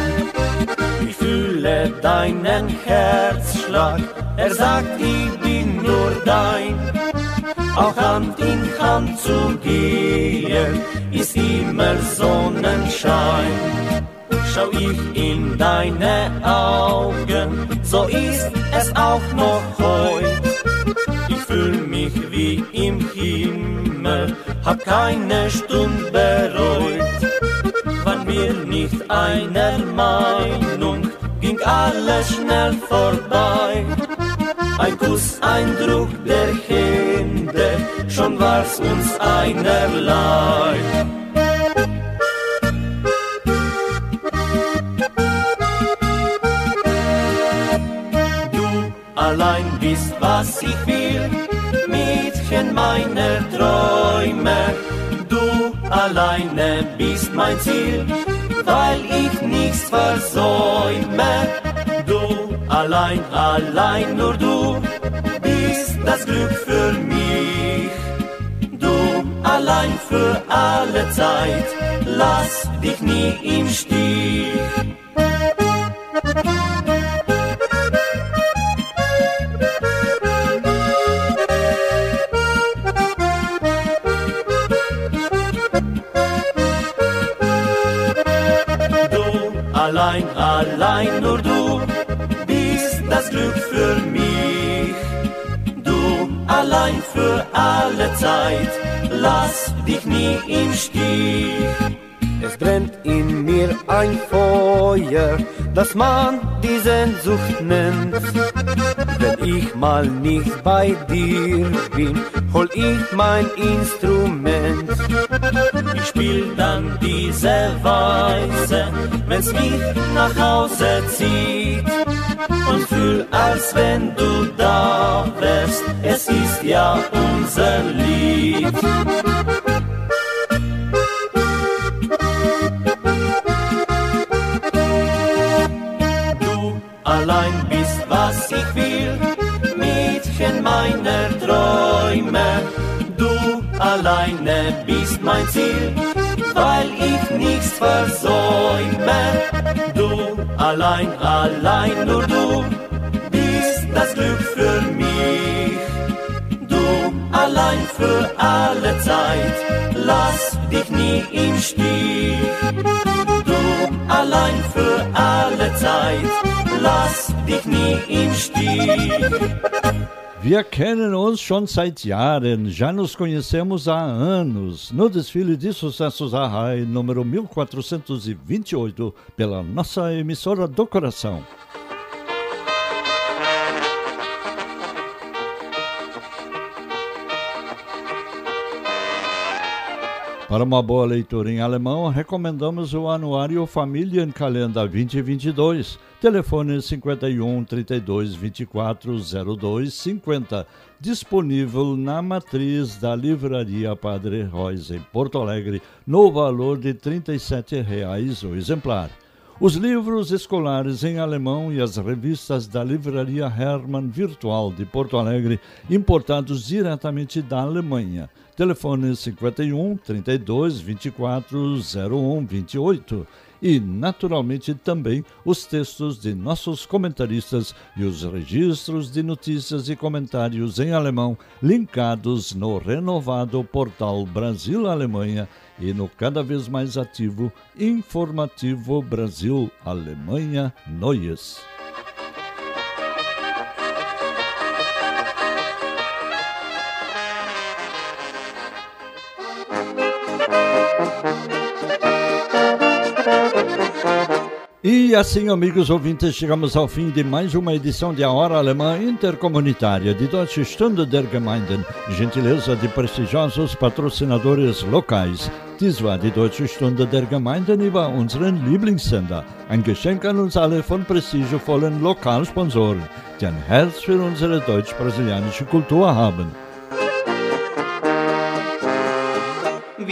S10: Ich fühle deinen Herzschlag, er sagt, ich bin nur dein. Auch Hand in Hand zu gehen, ist immer Sonnenschein. Schau ich in deine Augen, so ist es auch noch heut. Ich fühl mich wie im Himmel, hab keine Stunde bereut wir nicht einer Meinung, ging alles schnell vorbei. Ein Kuss, ein Druck der Hände, schon war's uns einerlei. Allein was ich will, Mädchen meiner Träume. Du alleine bist mein Ziel, weil ich nichts versäume. Du allein, allein nur du bist das Glück für mich. Du allein für alle Zeit, lass dich nie im Stich. Allein nur du bist das Glück für mich. Du allein für alle Zeit, lass dich nie im Stich. Es brennt in mir ein Feuer, das man die Sehnsucht nennt. Wenn ich mal nicht bei dir bin, hol ich mein Instrument. Ich spiel dann diese Weise, wenn's mich nach Hause zieht. Und fühl, als wenn du da wärst, es ist ja unser Lied. Bist mein Ziel, weil ich nichts versäume. Du allein, allein nur du bist das Glück für mich. Du allein für alle Zeit, lass dich nie im Stich. Du allein für alle Zeit, lass dich nie im Stich.
S1: Wir kennen uns schon seit Jahren, já nos conhecemos há anos. No desfile de sucessos Arrai, número 1428, pela nossa emissora do coração. Para uma boa leitura em alemão, recomendamos o anuário Familienkalender 2022, telefone 51 32 24 02 50, disponível na matriz da Livraria Padre Reus, em Porto Alegre, no valor de R$ 37,00 o exemplar. Os livros escolares em alemão e as revistas da Livraria Hermann Virtual de Porto Alegre, importados diretamente da Alemanha. Telefone 51 32 24 01 28 e, naturalmente, também os textos de nossos comentaristas e os registros de notícias e comentários em alemão linkados no renovado portal Brasil-Alemanha e no cada vez mais ativo Informativo Brasil-Alemanha Neues. E assim, amigos ouvintes, chegamos ao fim de mais uma edição de A Hora Alemã Intercomunitária de Deutsche Stunde der Gemeinden, gentileza de prestigiosos patrocinadores locais. Dies war die Deutsche Stunde der Gemeinden über unseren Lieblingssender. Ein Geschenk an uns alle von prestigiovollen Lokalsponsoren, die ein Herz für unsere deutsch-brasilianische Kultur haben.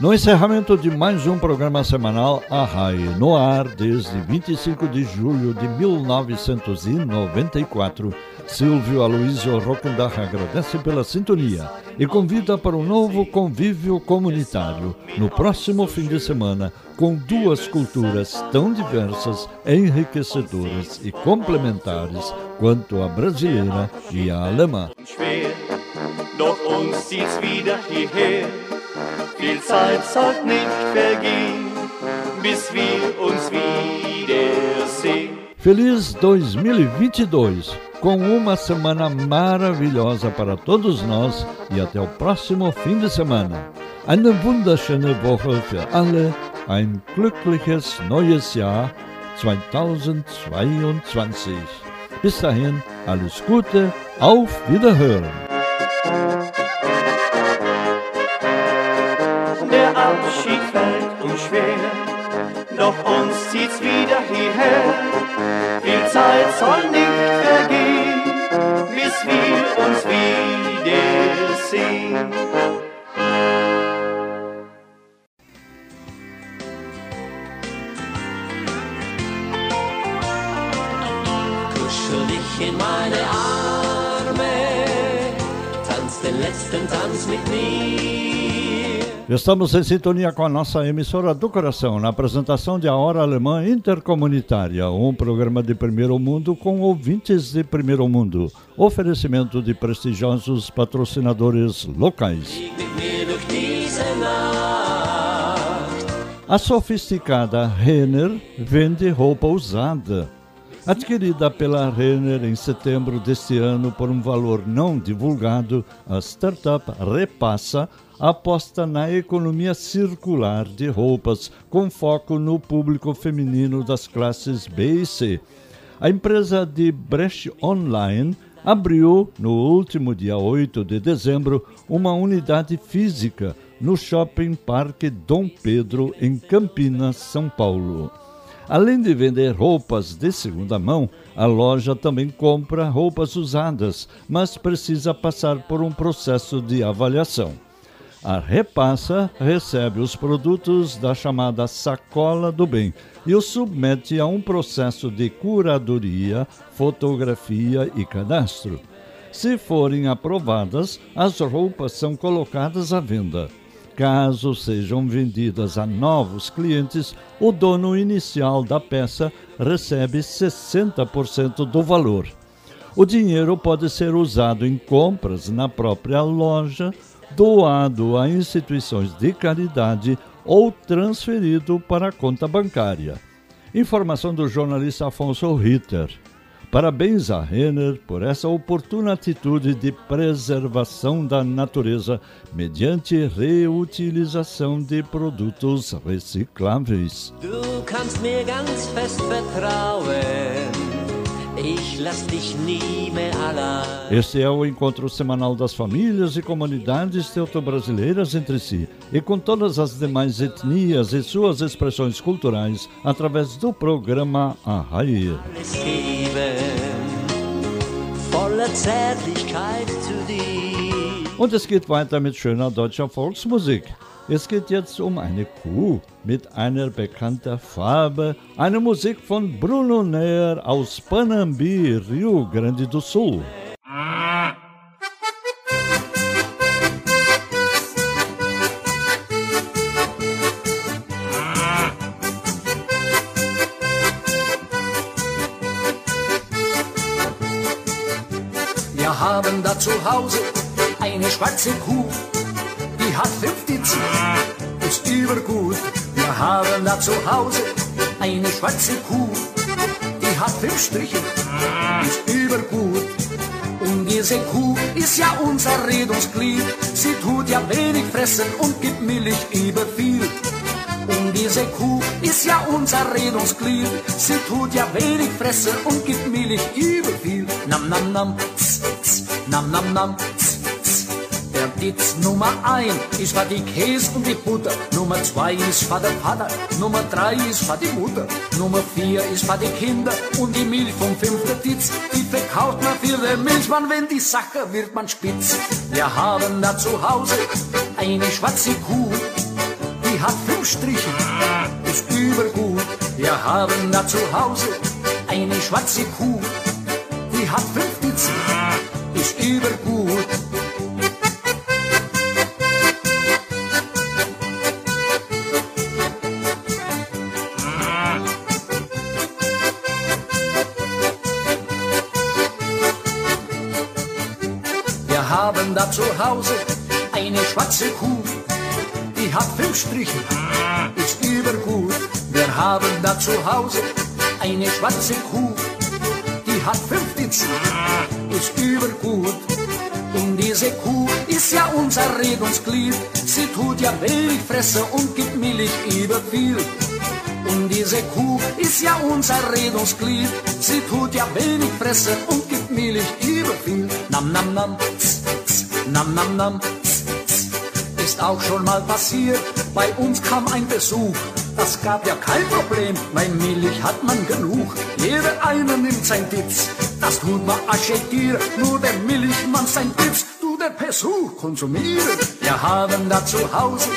S1: No encerramento de mais um programa semanal, a RAI no ar desde 25 de julho de 1994. Silvio Aloysio Rockenbach agradece pela sintonia e convida para um novo convívio comunitário no próximo fim de semana com duas culturas tão diversas, enriquecedoras e complementares quanto a brasileira e a alemã.
S10: Viel Zeit sollt nicht vergehen, bis wir uns wiedersehen.
S1: Feliz 2022, com uma semana maravilhosa para todos nós e até o próximo fim de semana. Eine wunderschöne Woche für alle, ein glückliches neues Jahr 2022. Bis dahin alles Gute, auf Wiederhören.
S10: Uns schwer, doch uns zieht's wieder hierher. Viel Zeit soll nicht vergehen, bis wir uns wiedersehen.
S4: Kuschel dich in meine Arme, tanz den letzten Tanz mit mir.
S1: Estamos em sintonia com a nossa emissora do coração, na apresentação de A Hora Alemã Intercomunitária, um programa de primeiro mundo com ouvintes de primeiro mundo. Oferecimento de prestigiosos patrocinadores locais. A sofisticada Renner vende roupa usada. Adquirida pela Renner em setembro deste ano por um valor não divulgado, a startup Repassa aposta na economia circular de roupas, com foco no público feminino das classes B e C. A empresa de Brecht Online abriu, no último dia 8 de dezembro, uma unidade física no Shopping Parque Dom Pedro, em Campinas, São Paulo. Além de vender roupas de segunda mão, a loja também compra roupas usadas, mas precisa passar por um processo de avaliação. A Repassa recebe os produtos da chamada Sacola do Bem e os submete a um processo de curadoria, fotografia e cadastro. Se forem aprovadas, as roupas são colocadas à venda. Caso sejam vendidas a novos clientes, o dono inicial da peça recebe 60% do valor. O dinheiro pode ser usado em compras na própria loja, doado a instituições de caridade ou transferido para a conta bancária. Informação do jornalista Afonso Ritter. Parabéns a Renner por essa oportuna atitude de preservação da natureza mediante reutilização de produtos recicláveis.
S4: Du kannst mir ganz fest vertrauen,
S1: Este é o encontro semanal das famílias e comunidades teuto-brasileiras entre si e com todas as demais etnias e suas expressões culturais através do programa
S4: zu dir.
S1: Und es geht weiter mit schöner deutscher Volksmusik. Es geht jetzt um eine Kuh mit einer bekannten Farbe, eine Musik von Bruno Neer aus Panambi, Rio Grande do Sul.
S11: Wir haben da zu Hause eine schwarze Kuh, hat 50 Zähne, ist übergut. Wir haben da zu Hause eine schwarze Kuh, die hat fünf Striche, ist übergut. Und diese Kuh ist ja unser Redungsglied, sie tut ja wenig fressen und gibt Milch über viel. Und diese Kuh ist ja unser Redungsglied. Sie tut ja wenig fressen und gibt Milch über viel. Nam nam nam, tz, tz, nam nam nam, tz, Ditz Nummer ein ist für die Käse und die Butter. Nummer zwei ist für den Vater. Nummer drei ist für die Mutter. Nummer vier ist für die Kinder. Und die Milch vom fünften Ditz, die verkauft man für den Milchmann. Wenn die Sache wird man spitz. Wir haben da zu Hause eine schwarze Kuh die hat fünf Striche, ist übergut. Wir haben da zu Hause eine schwarze Kuh, die hat fünf Ditzen, ist übergut. Zu Hause eine schwarze Kuh, die hat fünf Striche, ist übergut. Wir haben da zu Hause eine schwarze Kuh, die hat fünf Ditzen, ist übergut. Und diese Kuh ist ja unser Redungsglied. Sie tut ja wenig Fresse und gibt Milch über viel. Und diese Kuh ist ja unser Redungsglied. Sie tut ja wenig Fresse und gibt Milch über viel. Nam, nam, nam, tz, nam, nam, nam. Ist auch schon mal passiert, bei uns kam ein Besuch. Das gab ja kein Problem, mein Milch hat man genug. Jeder eine nimmt sein Ditz, das tut man aschetieren. Nur der Milchmann sein Ditz, du der Besuch konsumieren. Wir haben da zu Hause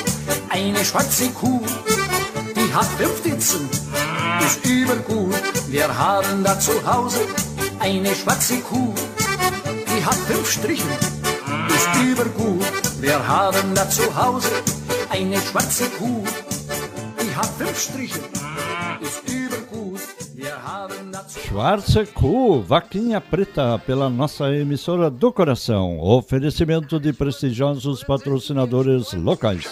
S11: eine schwarze Kuh, die hat fünf Ditzen, ist übergut. Wir haben da zu Hause eine schwarze Kuh, die hat fünf Strichen, ist übergut. Wir haben da zu Hause eine schwarze Kuh, die hat fünf Striche, ist übergut.
S1: Schwarze Kuh, vaquinha preta, pela nossa emissora do coração. Oferecimento de prestigiosos patrocinadores locais.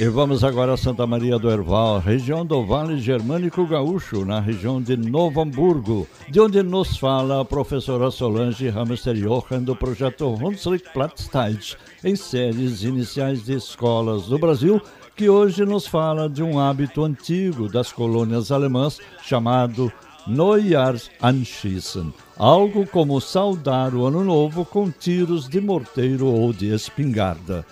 S1: E vamos agora a Santa Maria do Herval, região do Vale Germânico Gaúcho, na região de Novo Hamburgo, de onde nos fala a professora Solange Hamster Johan do projeto Hunsrück Platzteich, em séries iniciais de escolas do Brasil, que hoje nos fala de um hábito antigo das colônias alemãs chamado Neujahrsschießen, algo como saudar o ano novo com tiros de morteiro ou de espingarda.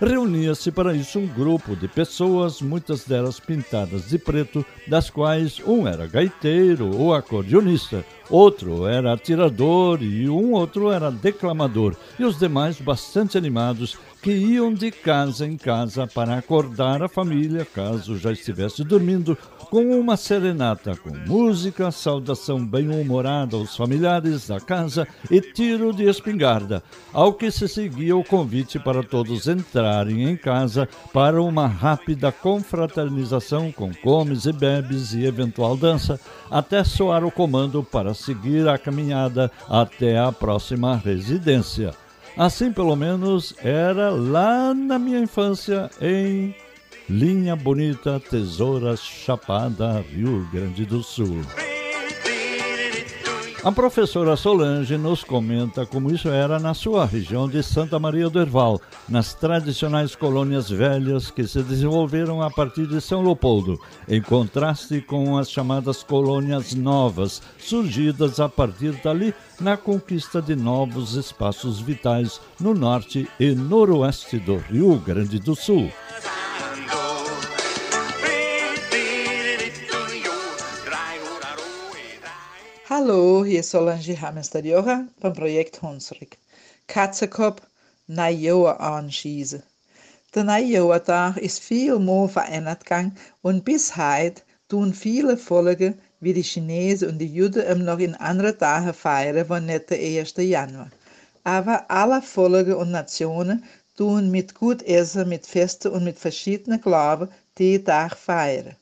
S1: Reunia-se para isso um grupo de pessoas, muitas delas pintadas de preto, das quais um era gaiteiro ou acordeonista, outro era atirador e um outro era declamador, e os demais bastante animados que iam de casa em casa para acordar a família, caso já estivesse dormindo, com uma serenata com música, saudação bem-humorada aos familiares da casa e tiro de espingarda, ao que se seguia o convite para todos entrarem em casa para uma rápida confraternização com comes e bebes e eventual dança, até soar o comando para seguir a caminhada até a próxima residência. Assim, pelo menos, era lá na minha infância, em Linha Bonita, Tesoura Chapada, Rio Grande do Sul. A professora Solange nos comenta como isso era na sua região de Santa Maria do Herval, nas tradicionais colônias velhas que se desenvolveram a partir de São Leopoldo, em contraste com as chamadas colônias novas, surgidas a partir dali na conquista de novos espaços vitais no norte e noroeste do Rio Grande do Sul.
S12: Hallo, hier ist Solange Hamester Jocha vom Projekt Hunsrück. Katzenkopf, Najoa anschießen. Der Najoa-Tag ist viel mehr verändert gegangen und bis heute tun viele Folgen wie die Chinesen und die Juden noch in anderen Tagen feiern, wo nicht der 1. Januar. Aber alle Folgen und Nationen tun mit gut Essen, mit Festen und mit verschiedenen Glauben den Tag feiern.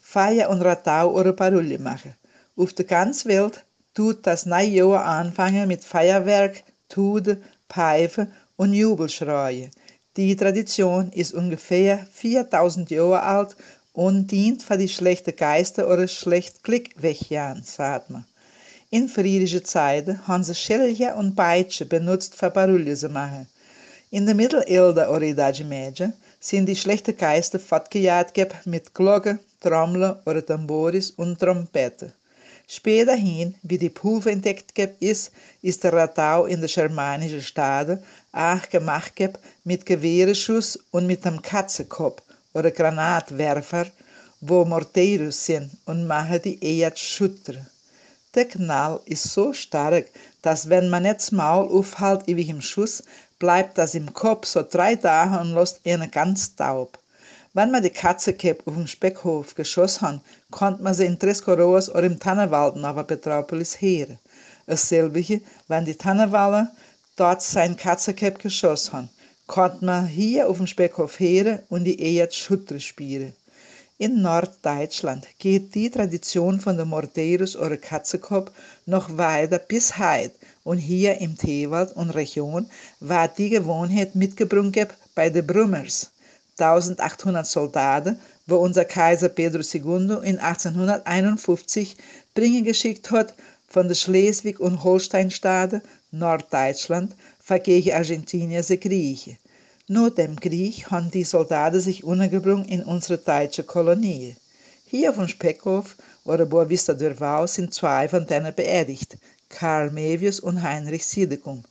S12: Feier und Ratau oder Parole machen. Auf der ganzen Welt tut das neue Jahr anfangen mit Feuerwerk, Tuden, Pfeifen und Jubelschreien. Die Tradition ist ungefähr 4000 Jahre alt und dient für die schlechten Geister oder schlecht Glück wegjagen, sagt man. In friedlichen Zeiten haben sie Schilder und Peitschen benutzt für Parole zu machen. In der Mittelalter oder Idade Média sind die schlechten Geister fortgejagt mit Glocken, Trommeln oder Tamboris und Trompeten. Späterhin, wie die Pulver entdeckt ist, ist der Ratau in der germanischen Staaten auch gemacht mit Gewehrschuss und mit einem Katzenkopf oder Granatwerfer, wo Morteros sind und machen die eher Schutter. Der Knall ist so stark, dass wenn man nicht das Maul aufhält wie im Schuss, bleibt das im Kopf so drei Tage und lässt ihn ganz taub. Wenn man die Katzenkopf auf dem Speckhof geschossen hat, konnte man sie in Trescoroas oder im Tannenwald nach Petropolis hören. Dasselbe, wenn die Tannenwalder dort sein Katzenkopf geschossen haben, konnte man hier auf dem Speckhof hören und die eher Schutter spielen. In Norddeutschland geht die Tradition von der Morteros oder Katzenkopf noch weiter bis heute und hier im Teewald und Region war die Gewohnheit mitgebracht bei den Brummers. 1800 Soldaten, wo unser Kaiser Pedro II in 1851 bringen geschickt hat von der Schleswig- und Holsteinstaaten, Norddeutschland, vergegen Argentinien se Kriege. Nur dem Krieg haben die Soldaten sich untergebracht in unsere deutsche Kolonie. Hier von Speckhof oder Boa Vista Durval sind zwei von denen beerdigt, Karl Mevius und Heinrich Siedekum.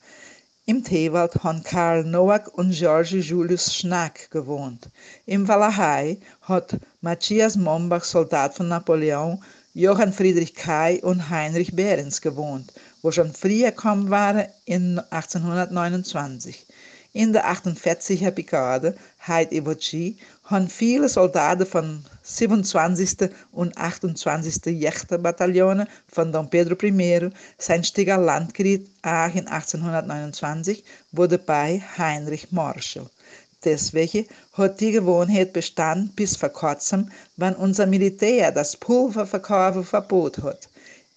S12: Im Teewald haben Karl Noack und George Julius Schnack gewohnt. Im Walachei hat Matthias Mombach, Soldat von Napoleon, Johann Friedrich Kai und Heinrich Behrens gewohnt, wo schon früher gekommen waren in 1829. In der 48er Brigade, Heid Ivochi, haben viele Soldaten von 27. und 28. Jächterbataillone von Dom Pedro I sein Stieger auch in 1829 wurde bei Heinrich Marschall. Deswegen hat die Gewohnheit bestanden bis vor kurzem, wenn unser Militär das Pulververkaufen verbot hat.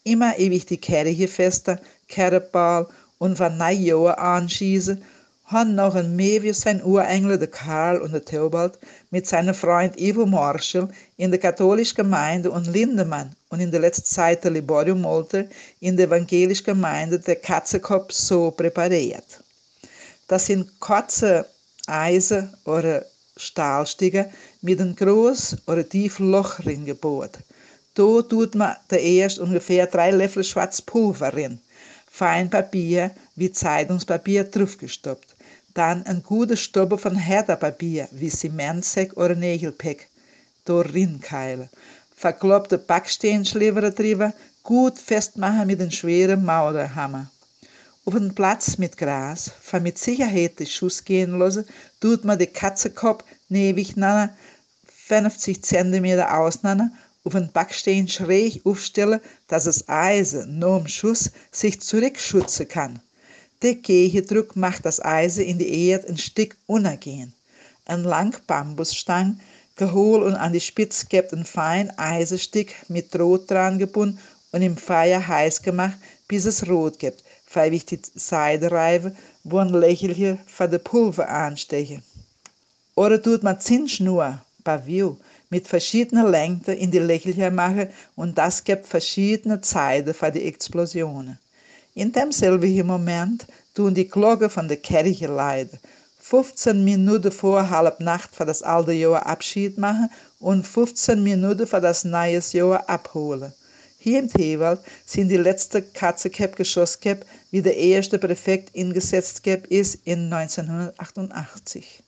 S12: Immer ewig die Kirchefeste, Kerbal und wenn Neujahr anschießen, haben noch ein Mevius sein Urengel, der Karl und der Theobald, mit seinem Freund Ivo Marschall in der katholischen Gemeinde und Lindemann und in der letzten Zeit der Liborio Molter in der evangelischen Gemeinde der Katzenkopf so präpariert. Das sind kurze Eisen oder Stahlstiege mit einem großen oder tiefen Loch drin gebohrt. Da tut man erst ungefähr drei Löffel schwarz Pulver rein. Fein Papier wie Zeitungspapier draufgestoppt. Dann ein guter Stopper von herderpapier, wie cementsäck oder negelpik, doorheen keilen. Verklopte baksteens leveren gut festmachen mit einem schweren Mauerhammer. Auf einem Platz mit Gras, für mit Sicherheit den Schuss gehen lassen, tut man den Katzenkopf newig nana 50 cm auseinander auf einen Backstein schräg aufstellen, dass das Eisen nur im Schuss sich zurückschützen kann. Der Gegendruck macht das Eisen in die Erde ein Stück untergehen. Ein lang Bambusstang, geholt und an die Spitze gibt ein fein Eisenstück mit Rot dran gebunden und im Feuer heiß gemacht, bis es rot gibt, weil ich die Seidereife, wo ein Lächelchen für de Pulver ansteche. Oder tut man Zinnschnur, Pavio, mit verschiedenen Längen in die Lächelchen machen und das gibt verschiedene Zeiten für die Explosionen. In demselben Moment tun die Glocken von der Kirche leiden. 15 Minuten vor halb Nacht für das alte Jahr Abschied machen und 15 Minuten für das neue Jahr abholen. Hier im Teewald sind die letzte Katzekäpp Geschosskäpp, wie der erste Präfekt eingesetzt ist in 1988.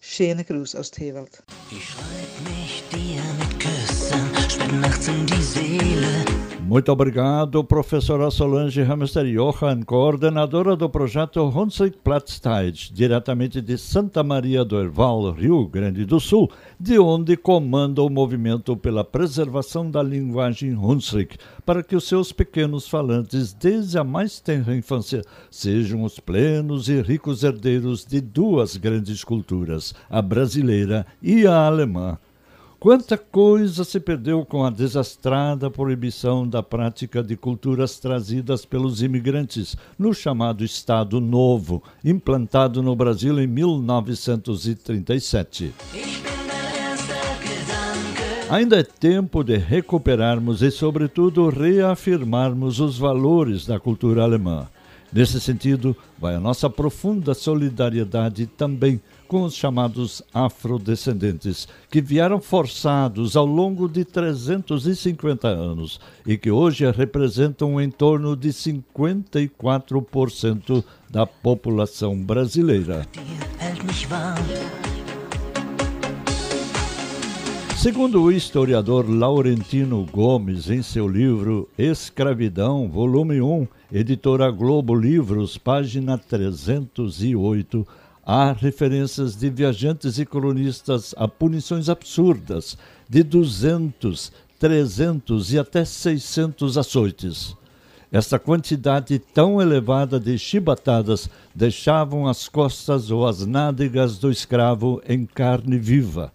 S12: Schöne Gruß aus Teewald.
S13: Ich schreib mich dir mit Küssen, spät nachts in die Seele.
S1: Muito obrigado, professora Solange Hamster Johan, coordenadora do projeto Hunsrück Platztide, diretamente de Santa Maria do Herval, Rio Grande do Sul, de onde comanda o movimento pela preservação da linguagem Hunsrück, para que os seus pequenos falantes, desde a mais tenra infância, sejam os plenos e ricos herdeiros de duas grandes culturas, a brasileira e a alemã. Quanta coisa se perdeu com a desastrada proibição da prática de culturas trazidas pelos imigrantes no chamado Estado Novo, implantado no Brasil em 1937. Ainda é tempo de recuperarmos e, sobretudo, reafirmarmos os valores da cultura alemã. Nesse sentido, vai a nossa profunda solidariedade também com os chamados afrodescendentes, que vieram forçados ao longo de 350 anos e que hoje representam em torno de 54% da população brasileira. Segundo o historiador Laurentino Gomes, em seu livro Escravidão, volume 1, editora Globo Livros, página 308, há referências de viajantes e colonistas a punições absurdas de 200, 300 e até 600 açoites. Esta quantidade tão elevada de chibatadas deixavam as costas ou as nádegas do escravo em carne viva.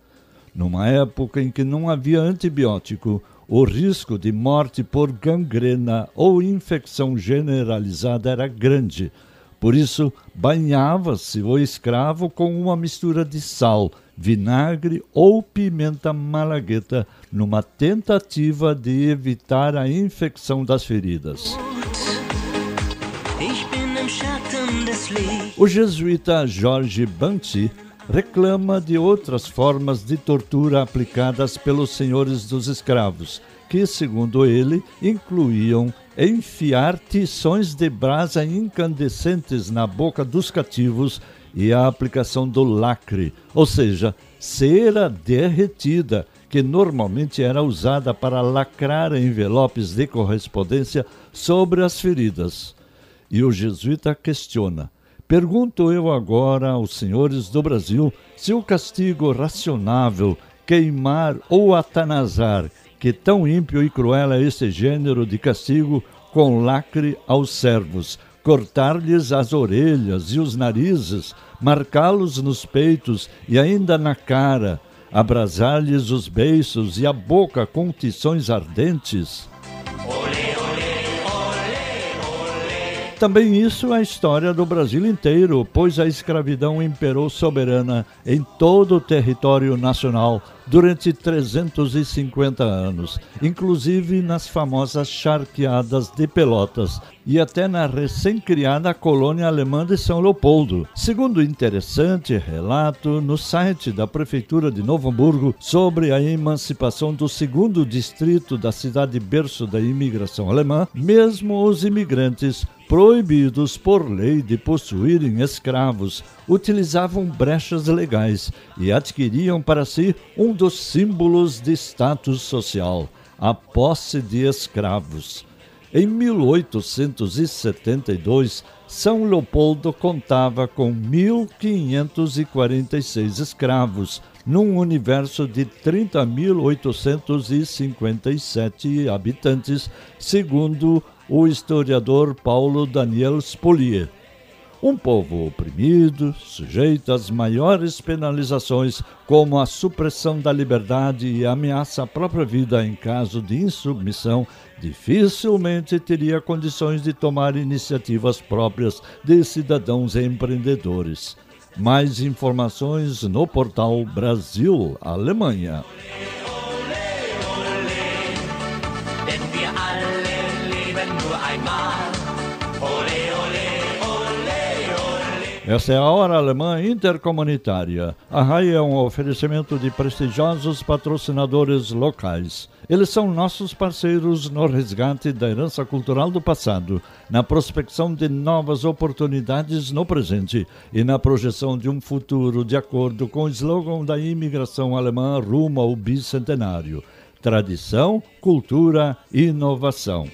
S1: Numa época em que não havia antibiótico, o risco de morte por gangrena ou infecção generalizada era grande. Por isso, banhava-se o escravo com uma mistura de sal, vinagre ou pimenta malagueta, numa tentativa de evitar a infecção das feridas. O jesuíta Jorge Banti reclama de outras formas de tortura aplicadas pelos senhores dos escravos, que, segundo ele, incluíam enfiar tições de brasa incandescentes na boca dos cativos e a aplicação do lacre, ou seja, cera derretida, que normalmente era usada para lacrar envelopes de correspondência sobre as feridas. E o jesuíta questiona: Pergunto eu agora aos senhores do Brasil se o castigo racionável, queimar ou atanasar, que tão ímpio e cruel é esse gênero de castigo, com lacre aos servos, cortar-lhes as orelhas e os narizes, marcá-los nos peitos e ainda na cara, abrasar-lhes os beiços e a boca com tições ardentes. Também isso é a história do Brasil inteiro, pois a escravidão imperou soberana em todo o território nacional durante 350 anos, inclusive nas famosas charqueadas de Pelotas e até na recém-criada colônia alemã de São Leopoldo. Segundo interessante relato no site da Prefeitura de Novo Hamburgo sobre a emancipação do segundo distrito da cidade berço da imigração alemã, mesmo os imigrantes proibidos por lei de possuírem escravos, utilizavam brechas legais e adquiriam para si um dos símbolos de status social, a posse de escravos. Em 1872, São Leopoldo contava com 1.546 escravos, num universo de 30.857 habitantes, segundo o historiador Paulo Daniel Spolier. Um povo oprimido, sujeito às maiores penalizações, como a supressão da liberdade e ameaça à própria vida em caso de insubmissão, dificilmente teria condições de tomar iniciativas próprias de cidadãos empreendedores. Mais informações no portal Brasil Alemanha. Essa é a Hora Alemã Intercomunitária. A RAI é um oferecimento de prestigiosos patrocinadores locais. Eles são nossos parceiros no resgate da herança cultural do passado, na prospecção de novas oportunidades no presente e na projeção de um futuro de acordo com o slogan da imigração alemã rumo ao bicentenário: tradição, cultura e inovação.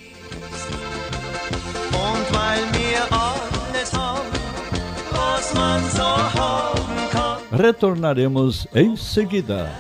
S1: Retornaremos em seguida.